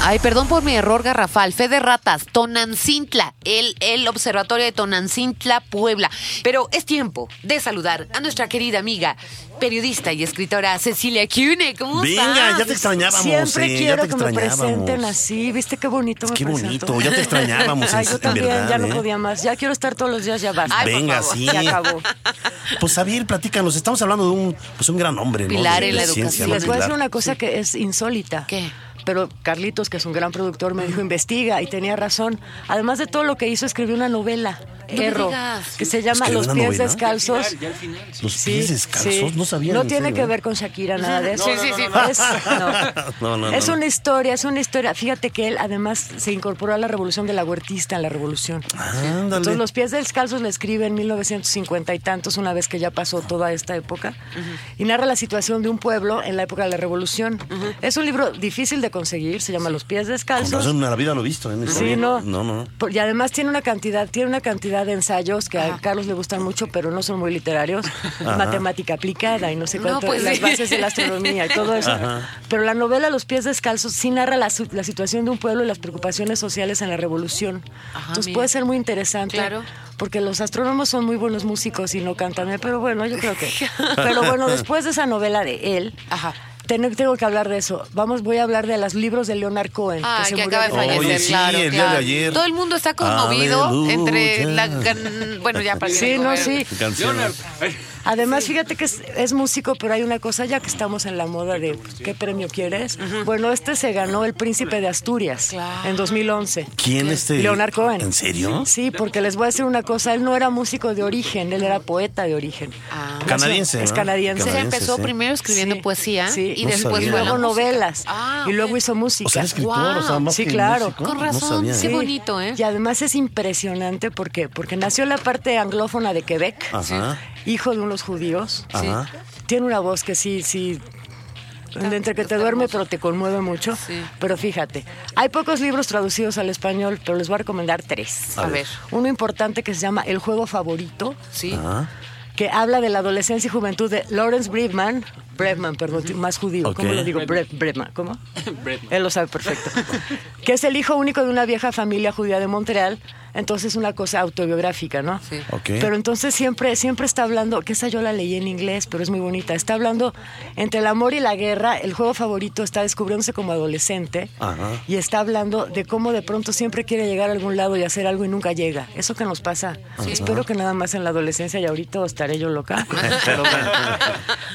Ay, perdón por mi error garrafal. Fe de ratas, Tonancintla, el, el observatorio de Tonancintla, Puebla. Pero es tiempo de saludar a nuestra querida amiga, periodista y escritora Cecilia Cune. ¿Cómo Venga, estás? ya te extrañábamos. Siempre eh, quiero ya te que me presenten así. ¿Viste qué bonito me Qué presento? bonito, ya te extrañábamos, Ay, en- yo en también, verdad, ya no ¿eh? podía más. Ya quiero estar todos los días, ya basta. Ay, por Venga, favor. sí. Ya acabó. Pues Javier, platícanos. Estamos hablando de un, pues, un gran hombre, ¿no? Pilar De en la ciencia, educación. ¿no? Les voy a decir una cosa que es insólita. ¿Qué? Pero Carlitos, que es un gran productor, me dijo, investiga, y tenía razón. Además de todo lo que hizo, escribió una novela, Erro, que se llama ¿Escribió Los pies novela? descalzos. Los Sí, pies descalzos, sí. no sabía. No en tiene serio, que ¿eh? ver con Shakira, nada de eso. Sí, sí, sí. Es, no. No, no, Es no. una historia, es una historia. Fíjate que él además se incorporó a la revolución de la huertista, en la revolución. Ándale. Entonces los pies descalzos le escribe en 1950 y tantos, una vez que ya pasó toda esta época, y narra la situación de un pueblo en la época de la revolución. Es un libro difícil de conseguir, se llama Los pies Con descalzos. razón, en la vida lo he visto. ¿eh? Sí, no. No, no. Por- Y además tiene una cantidad, tiene una cantidad de ensayos que a Carlos le gustan mucho, pero no son muy literarios. Matemática aplicada y no sé No, cuánto, pues las sí. bases de la astronomía y todo eso. Pero la novela Los pies descalzos sí narra la, la situación de un pueblo y las preocupaciones sociales en la revolución. Ajá, Entonces mira. puede ser muy interesante. Claro. Porque los astrónomos son muy buenos músicos y no cantan, ¿eh? pero bueno, yo creo que. Pero bueno, después de esa novela de él, Ajá. Tengo, tengo que hablar de eso. Vamos, voy a hablar de los libros de Leonard Cohen. Se que murió acaba de fallecer, Oye, sí, claro, el día claro. de ayer. Todo el mundo está conmovido Aleluya. entre la... Bueno, ya para Sí, no, sí. Canción. Además, fíjate que es, es músico, pero hay una cosa, ya que estamos en la moda de ¿qué premio quieres? Bueno, este se ganó el Príncipe de Asturias Claro. en 2011. ¿Quién este? Leonard Cohen. ¿En serio? Sí, porque les voy a decir una cosa, él no era músico de origen, él era poeta de origen. Ah. Canadiense, Es ¿no? canadiense. Se Canadiense, empezó sí. primero escribiendo Sí, poesía sí. y No después sabía. luego novelas Ah, y luego hizo música. O sea, escritor, o sea, Wow. más Sí, que claro. músico. Con No razón, sabía. sí. Qué bonito, ¿eh? Y además es impresionante porque, porque nació en la parte anglófona de Quebec, Ajá. Hijo de unos judíos. Ajá. Tiene una voz que sí, sí. Entre que te duerme, pero te conmueve mucho. Sí. Pero fíjate, hay pocos libros traducidos al español, pero les voy a recomendar tres. A ver. Uno importante que se llama El juego favorito, Sí. Ajá. que habla de la adolescencia y juventud de Lawrence Brickman, Bregman, perdón, más judío. ¿Cómo lo digo? Bre- Bregman, ¿cómo? Bregman. Él lo sabe perfecto. que es el hijo único de una vieja familia judía de Montreal. Entonces una cosa autobiográfica, ¿no? Sí. Ok. Pero entonces siempre, siempre está hablando, que esa yo la leí en inglés, pero es muy bonita. Está hablando entre el amor y la guerra. El juego favorito está descubriéndose como adolescente. Ajá. Y está hablando de cómo de pronto siempre quiere llegar a algún lado y hacer algo y nunca llega. Eso que nos pasa. Espero que nada más en la adolescencia y ahorita estaré yo loca. Pero, bueno.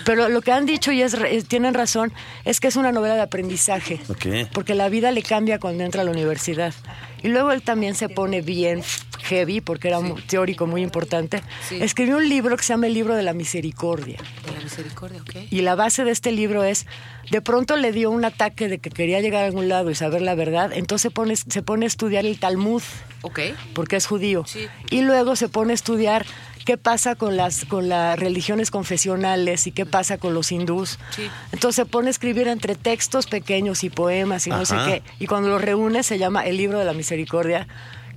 Pero lo que han dicho y es, tienen razón es que es una novela de aprendizaje. Ok. Porque la vida le cambia cuando entra a la universidad. Y luego él también se pone bien heavy porque era un teórico muy importante. Sí. Escribió un libro que se llama El libro de la misericordia. De la misericordia, ok. Y la base de este libro es, de pronto le dio un ataque de que quería llegar a algún lado y saber la verdad, entonces se pone, se pone a estudiar el Talmud, Ok. porque es judío. Sí. Y luego se pone a estudiar qué pasa con las, con las religiones confesionales y qué pasa con los hindús. Sí. Entonces se pone a escribir entre textos pequeños y poemas y no sé qué. Y cuando los reúne se llama El libro de la misericordia.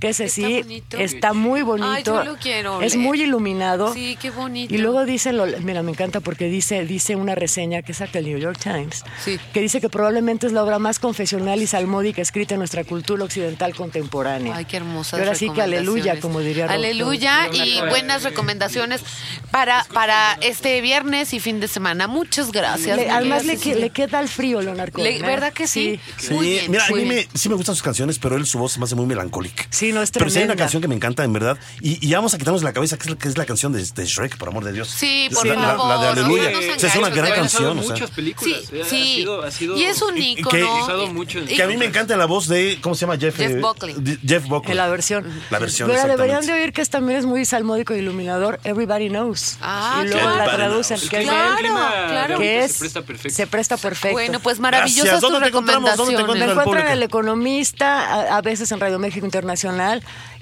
Que ese Está sí bonito. está muy bonito. Ay, yo lo quiero Es leer. muy iluminado. Sí, qué bonito. Y luego dice, lo- mira, me encanta porque dice, dice una reseña que saca el New York Times, Sí. que dice que probablemente es la obra más confesional y salmódica escrita en nuestra cultura occidental contemporánea. Ay, qué hermosa. Y ahora sí que aleluya, como diría Aleluya y buenas recomendaciones para, para este viernes y fin de semana. Muchas gracias. Le- además le, que- Cecilia. le queda el frío, Leonardo. Le- ¿Verdad que sí? Sí, Muy bien, mira, a mí bien. me, sí me gustan sus canciones, pero él su voz se me hace muy melancólica. Sí, no, es Pero sí hay una tremenda. canción que me encanta, en verdad. Y, y ya vamos a quitarnos la cabeza, que es la, que es la canción de, de Shrek, por amor de Dios. Sí, por la, la- favor. La, de Aleluya. no O sea, es una gran canción. o sea. muchas películas. Sí, eh, ha sí. sido- ha sido- y es un ícono. que- usado mucho Que a mí me encanta la voz de, ¿cómo se llama? Jeff, Jeff eh, Buckley. Jeff Buckley. En la versión. La versión, Pero deberían de oír que también es muy salmódico y iluminador. Everybody knows. Ah, y luego la traducen. Que, es- Claro, El clima de claro. que es, se presta perfecto. se presta perfecto. Bueno, pues. ¿Dónde te recomendaciones. Me encuentran en? El Economista, a veces en Radio México Internacional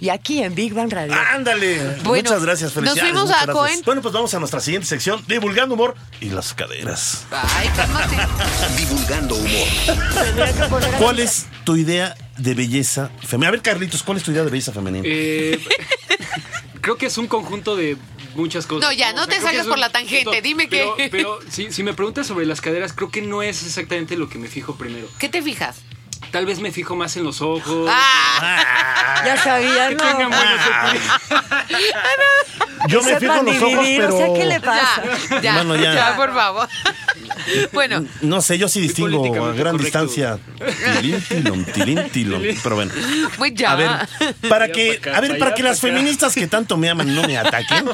y aquí en Big Bang Radio. Ándale. Bueno, muchas gracias, nos felicidades. fuimos muchas a gracias. Cohen. Bueno, pues vamos a nuestra siguiente sección, divulgando humor y las caderas. Ay, cálmate. Divulgando humor. ¿Cuál es tu idea de belleza femenina? A ver, Carlitos, ¿cuál es tu idea de belleza femenina? Eh, creo que es un conjunto de muchas cosas. No, ya, no te salgas por la tangente, dime pero, que- Pero si, si me preguntas sobre las caderas, creo que no es exactamente lo que me fijo primero. ¿Qué te fijas? Tal vez me fijo más en los ojos. Ah, Ya sabía, que no. tengan buenos Yo me fijo en los ojos, dividir, pero... o sea, ¿qué le pasa? ya, ya, Bueno, ya. ya, por favor. Bueno, No sé, yo sí distingo a gran correcto. distancia. Tilín, tilón, tilín, tilón. Pero bueno. pues ya. A ver, para que, a ver, pa' para que las feministas que tanto me aman no me ataquen.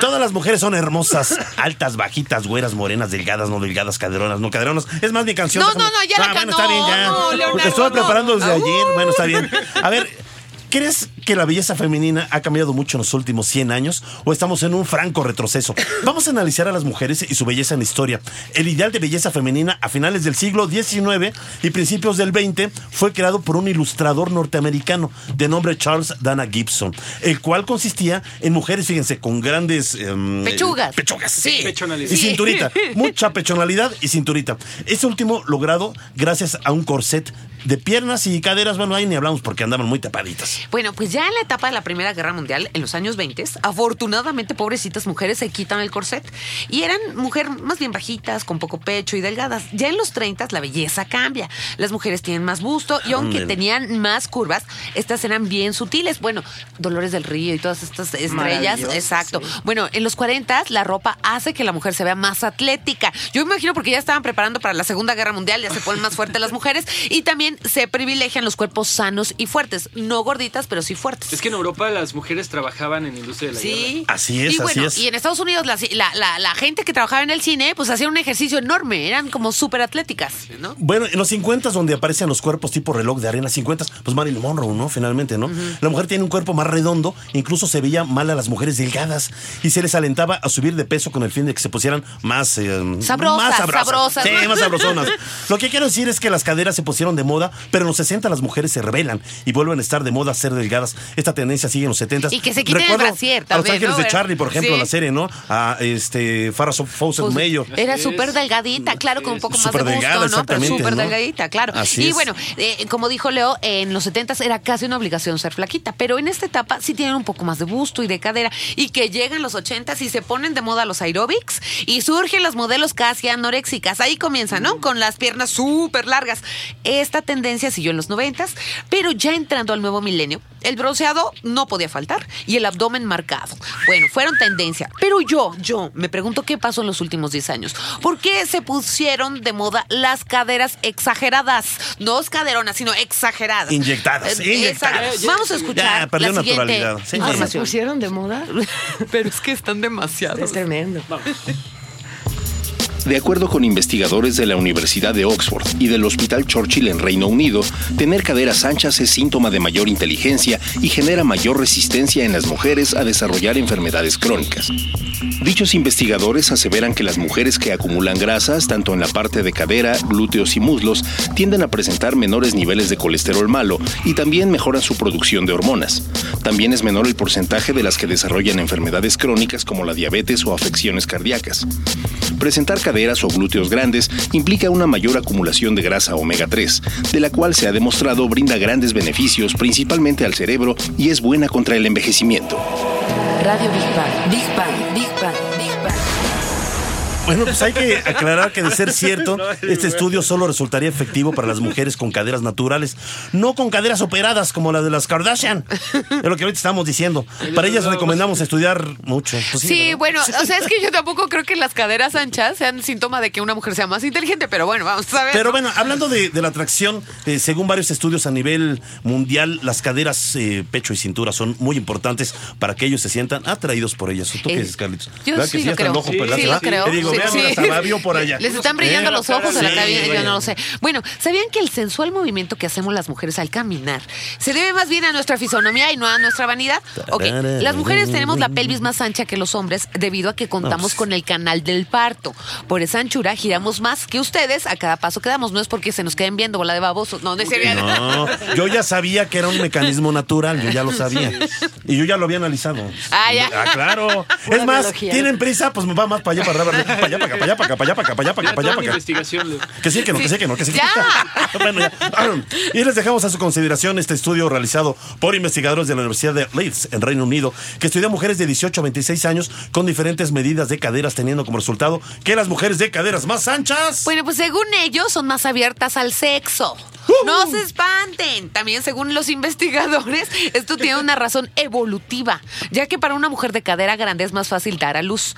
Todas las mujeres son hermosas, altas, bajitas, güeras, morenas, delgadas, no delgadas, caderonas, no caderonas. Es más mi canción. No, déjame- no, no, ya la Ah, bueno, está bien, no, ya. no, Leonardo, Estuve no. preparando desde Ah, ayer. uh. Bueno, está bien. A ver, ¿crees que la belleza femenina ha cambiado mucho en los últimos 100 años o estamos en un franco retroceso? Vamos a analizar a las mujeres y su belleza en la historia. El ideal de belleza femenina a finales del siglo XIX y principios del XX fue creado por un ilustrador norteamericano de nombre Charles Dana Gibson, el cual consistía en mujeres, fíjense, con grandes... em, Pechugas. Pechugas, sí. Sí. Pechonalidad. Y Sí. cinturita. Mucha pechonalidad y cinturita. Este último logrado gracias a un corset de piernas y caderas. Bueno, ahí ni hablamos porque andaban muy tapaditas. Bueno, pues ya en la etapa de la Primera Guerra Mundial, en los años 20, afortunadamente, pobrecitas mujeres se quitan el corset y eran mujeres más bien bajitas, con poco pecho y delgadas. Ya en los 30 la belleza cambia. Las mujeres tienen más busto y aunque tenían más curvas, estas eran bien sutiles. Bueno, Dolores del Río y todas estas estrellas. Exacto. sí. Bueno, en los 40 la ropa hace que la mujer se vea más atlética. Yo me imagino porque ya estaban preparando para la Segunda Guerra Mundial, ya se ponen más fuertes las mujeres y también se privilegian los cuerpos sanos y fuertes. No gorditas, pero sí fuertes. Es que en Europa las mujeres trabajaban en la industria de la guerra. Sí. Así es, y bueno, así es. Y en Estados Unidos la, la- la- la gente que trabajaba en el cine, pues hacían un ejercicio enorme, eran como súper atléticas, ¿no? Bueno, en los 50 donde aparecen los cuerpos tipo reloj de arena, 50 pues Marilyn Monroe, ¿no? Finalmente, ¿no? La mujer tiene un cuerpo más redondo, incluso se veía mal a las mujeres delgadas y se les alentaba a subir de peso con el fin de que se pusieran más... eh, Sabrosas, más sabrosas. sabrosas. Sí, más sabrosonas. Lo que quiero decir es que las caderas se pusieron de moda, pero en los 60 las mujeres se rebelan y vuelven a estar de moda ser delgadas. Esta tendencia sigue en los 70 Y que se quiten el Recuerdo brasier A Los también, Ángeles ¿no? de Charlie, por ejemplo, Sí. la serie, ¿no? A este Farrah Fawcett Pues, Mayo. Era súper delgadita, claro, con un poco más de gusto, delgada, ¿no? Pero exactamente, súper ¿no? delgadita, claro. Así y es. bueno, eh, como dijo Leo, en los 70 era casi una obligación ser flaquita, pero en esta etapa sí tienen un poco más de busto y de cadera y que llegan los 80 y se ponen de moda los aerobics y surgen los modelos casi anoréxicas. Ahí comienza, ¿no? Con las piernas súper largas. Esta tendencia siguió en los 90, pero ya entrando al nuevo milenio, el bronceado no podía faltar y el abdomen marcado. Bueno, fueron tendencia, pero yo, yo me pregunto qué pasó en los últimos 10 años. ¿Por qué se pusieron de moda las caderas exageradas? No es caderonas, sino exageradas. Inyectadas, Eh, inyectadas. Vamos a escuchar Ya, perdió la siguiente naturalidad. Sí. Ah, ¿Se pusieron de moda? Pero es que están demasiado. Es tremendo. De acuerdo con investigadores de la Universidad de Oxford y del Hospital Churchill en Reino Unido, tener caderas anchas es síntoma de mayor inteligencia y genera mayor resistencia en las mujeres a desarrollar enfermedades crónicas. Dichos investigadores aseveran que las mujeres que acumulan grasas, tanto en la parte de cadera, glúteos y muslos, tienden a presentar menores niveles de colesterol malo y también mejoran su producción de hormonas. También es menor el porcentaje de las que desarrollan enfermedades crónicas como la diabetes o afecciones cardíacas. Presentar caderas o glúteos grandes implica una mayor acumulación de grasa omega 3, de la cual se ha demostrado brinda grandes beneficios principalmente al cerebro y es buena contra el envejecimiento. Radio Big Bang. Big Bang. Big Bang. Big Bang. Bueno, pues hay que aclarar que de ser cierto, este estudio solo resultaría efectivo para las mujeres con caderas naturales, no con caderas operadas como la de las Kardashian. Es lo que ahorita estamos diciendo. Para ellas recomendamos estudiar mucho. Pues Sí, bueno, o sea, es que yo tampoco creo que las caderas anchas sean síntoma de que una mujer sea más inteligente, pero bueno, vamos a ver. Pero ¿no? bueno, hablando de, de la atracción, eh, según varios estudios a nivel mundial, las caderas, eh, pecho y cintura son muy importantes para que ellos se sientan atraídos por ellas. ¿Tú qué Eh, dices, Carlitos? yo ¿Verdad sí que lo hasta creo. el ojo Sí, lo creo. Te digo, Sí, vean, sí. hasta la vio por allá. Les están brillando Eh, los ojos a la sí, cabina, yo no lo sé. Bueno, ¿sabían que el sensual movimiento que hacemos las mujeres al caminar se debe más bien a nuestra fisonomía y no a nuestra vanidad? Ok, las mujeres tenemos la pelvis más ancha que los hombres debido a que contamos con el canal del parto. Por esa anchura giramos más que ustedes a cada paso que damos. No es porque se nos queden viendo bola de babosos. No, no es. No, yo ya sabía que era un mecanismo natural, yo ya lo sabía. Y yo ya lo había analizado. Ah, ya. claro. Pura Es más, biología. tienen prisa, pues me va más para allá, para allá, para allá, para acá, para allá, para acá, para allá, para acá, para allá, para Ya acá, para allá, toda para mi acá. investigación, Leo. Que sí, que no, que sí, que no, que sí. que Ya. no. bueno, ya. Y les dejamos a su consideración este estudio realizado por investigadores de la Universidad de Leeds, en Reino Unido, que estudió a mujeres de 18 a 26 años con diferentes medidas de caderas, teniendo como resultado que las mujeres de caderas más anchas. Bueno, pues según ellos son más abiertas al sexo. Uh. No se espanten. También según los investigadores, esto tiene una razón evolutiva, ya que para una mujer de cadera grande es más fácil dar a luz.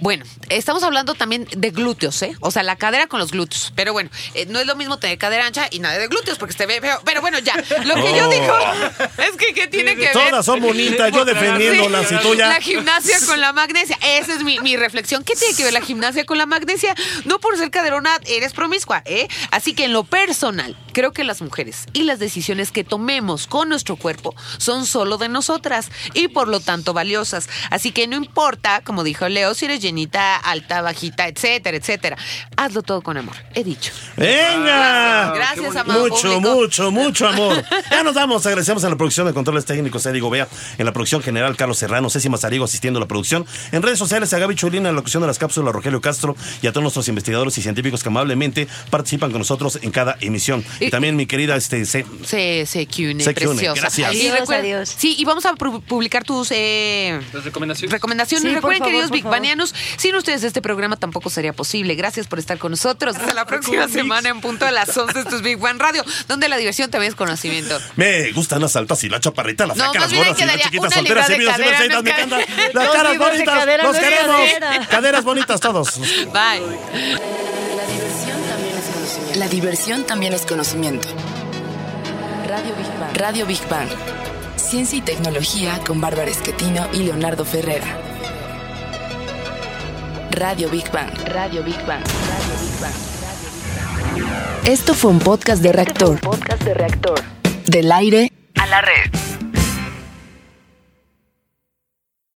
Bueno, estamos hablando también de glúteos, ¿eh? O sea, la cadera con los glúteos. Pero bueno, eh, no es lo mismo tener cadera ancha y nada de glúteos porque se ve feo. Pero bueno, ya. Lo que yo digo es que ¿qué tiene que ver? Todas son bonitas, yo defendiéndolas y tú ya. La gimnasia con la magnesia. Esa es mi, mi reflexión. ¿Qué tiene que ver la gimnasia con la magnesia? No por ser caderona eres promiscua, ¿eh? Así que en lo personal, creo que las mujeres y las decisiones que tomemos con nuestro cuerpo son solo de nosotras y por lo tanto valiosas. Así que no importa, como dijo Leo, si eres llenita, alta, bajita, etcétera, etcétera. Hazlo todo con amor. He dicho. ¡Venga! Gracias, amado Mucho, público. mucho, mucho amor. Ya nos vamos. Agradecemos a la producción de controles técnicos, Eddie Gobea, en la producción general, Carlos Serrano, Ceci Mazarigo asistiendo a la producción. En redes sociales, a Gaby Chulina en la locución de las cápsulas, Rogelio Castro y a todos nuestros investigadores y científicos que amablemente participan con nosotros en cada emisión. Y, Y- también mi querida este, C. Se, se Cune, Se Cune, preciosa. gracias. Adiós, adiós. Sí, y vamos a pu- publicar tus eh, Las recomendaciones. recomendaciones. Sí, Recuerden, favor, queridos Big. Banianos, sin ustedes este programa tampoco sería posible. Gracias por estar con nosotros. Hasta la próxima semana en punto de las 11 esto es Big One Radio, donde la diversión también es conocimiento. Me gustan las altas y la chaparrita, la No, las gordas y las chiquitas solteras cadera, mercedes, no me encantan. Las caras bonitas, cadera, los no queremos. cadera. Caderas bonitas todos. Bye. La diversión también es conocimiento. La diversión también es conocimiento. Radio Big Bang. Radio Big Bang. Ciencia y tecnología con Bárbara Esquetino y Leonardo Ferrera. Radio Big Bang. Radio Big Bang. Radio Big Bang. Esto fue un podcast de reactor. Podcast de reactor. Del aire A la red.